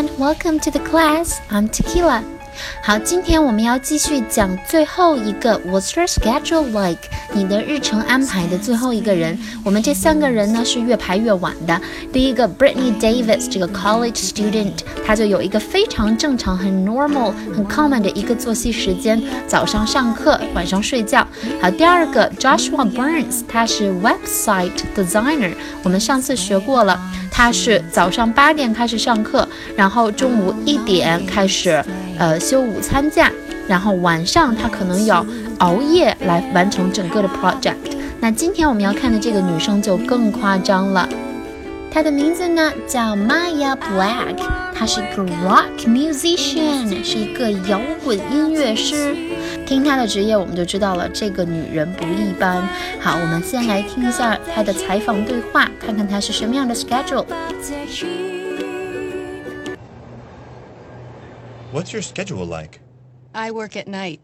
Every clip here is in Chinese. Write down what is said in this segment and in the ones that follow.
everyone, welcome to the class. I'm Tequila. 好，今天我们要继续讲最后一个 What's your schedule like？ 你的日程安排的最后一个人。我们这三个人呢是越排越晚的。第一个 Britney Davis 这个 college student，他就有一个非常正常、很 normal、很 common 的一个作息时间，早上上课，晚上睡觉。好，第二个 Joshua Burns，他是 website designer，我们上次学过了，他是早上八点开始上课，然后中午一点开始。呃，休午餐假，然后晚上他可能要熬夜来完成整个的 project。那今天我们要看的这个女生就更夸张了，她的名字呢叫 Maya Black，她是个 rock musician，是一个摇滚音乐师。听她的职业，我们就知道了这个女人不一般。好，我们先来听一下她的采访对话，看看她是什么样的 schedule。What's your schedule like? I work at night.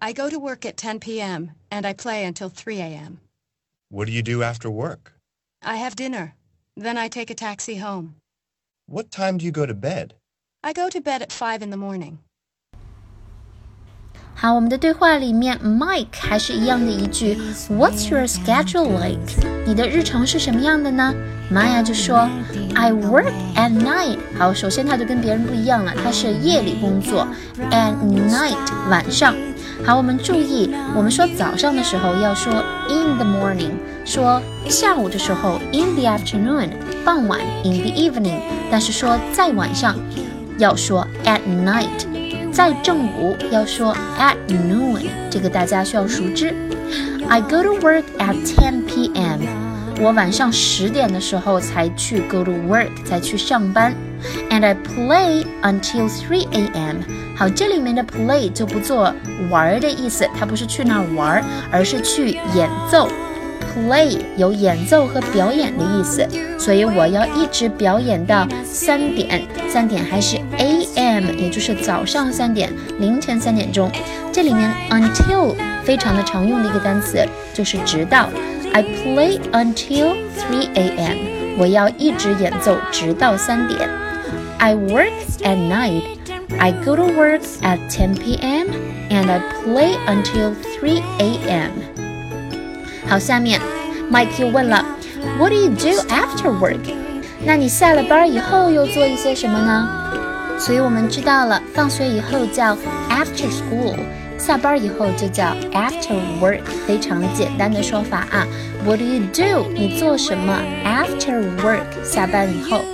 I go to work at 10 p.m. and I play until 3 a.m. What do you do after work? I have dinner. Then I take a taxi home. What time do you go to bed? I go to bed at 5 in the morning. 好，我们的对话里面，Mike 还是一样的一句，What's your schedule like？你的日程是什么样的呢？Maya 就说，I work at night。好，首先他就跟别人不一样了，他是夜里工作，at night 晚上。好，我们注意，我们说早上的时候要说 in the morning，说下午的时候 in the afternoon，傍晚 in the evening，但是说在晚上要说 at night。在正午要说 at noon，这个大家需要熟知。I go to work at 10 p.m. 我晚上十点的时候才去 go to work，才去上班。And I play until 3 a.m. 好，这里面的 play 就不做玩的意思，它不是去那玩，而是去演奏。Play 有演奏和表演的意思，所以我要一直表演到三点。三点还是 A.M.，也就是早上三点，凌晨三点钟。这里面 until 非常的常用的一个单词，就是直到。I play until 3 a.m. 我要一直演奏直到三点。I work at night. I go to work at 10 p.m. and I play until 3 a.m. 好，下面 Mike 又问了，What do you do after work？那你下了班以后又做一些什么呢？所以我们知道了，放学以后叫 after school，下班以后就叫 after work，非常简单的说法啊。What do you do？你做什么？After work，下班以后。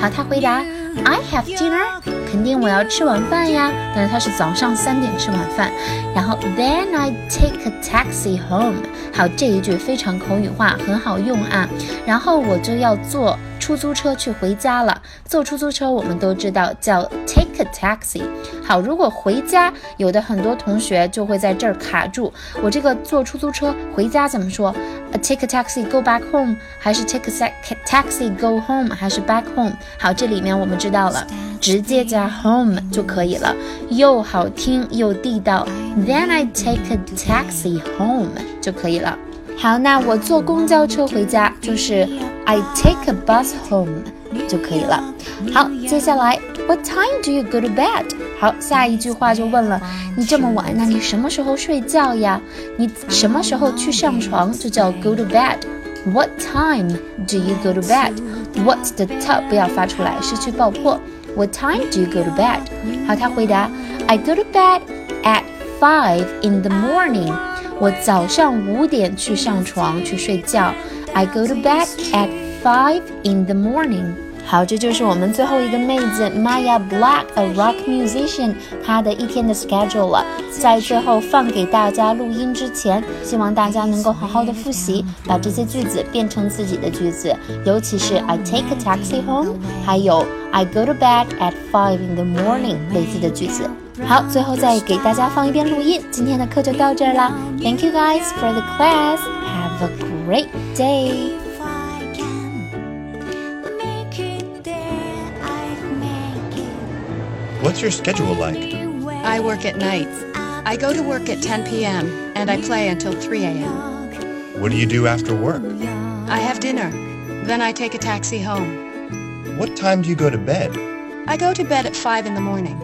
好，他回答。I have dinner，肯定我要吃晚饭呀。但是他是早上三点吃晚饭，然后 Then I take a taxi home。好，这一句非常口语化，很好用啊。然后我就要坐出租车去回家了。坐出租车我们都知道叫 take a taxi。好，如果回家，有的很多同学就会在这儿卡住。我这个坐出租车回家怎么说？Take a taxi go back home，还是 take a taxi go home，还是 back home？好，这里面我们知道了，直接加 home 就可以了，又好听又地道。Then I take a taxi home 就可以了。好，那我坐公交车回家就是 I take a bus home 就可以了。好，接下来 What time do you go to bed？好，下一句话就问了，你这么晚，那你什么时候睡觉呀？你什么时候去上床就叫 go to bed。What time do you go to bed? What's the t 不要发出来，失去爆破。What time do you go to bed? 好，他回答，I go to bed at five in the morning. 我早上五点去上床去睡觉。I go to bed at five in the morning. 好，这就是我们最后一个妹子 Maya Black，a rock musician，她的一天的 schedule 了。在最后放给大家录音之前，希望大家能够好好的复习，把这些句子变成自己的句子，尤其是 I take a taxi home，还有 I go to bed at five in the morning 类似的句子。好，最后再给大家放一遍录音。今天的课就到这儿啦，Thank you guys for the class. Have a great day. What's your schedule like? I work at night. I go to work at 10 p.m. and I play until 3 a.m. What do you do after work? I have dinner. Then I take a taxi home. What time do you go to bed? I go to bed at 5 in the morning.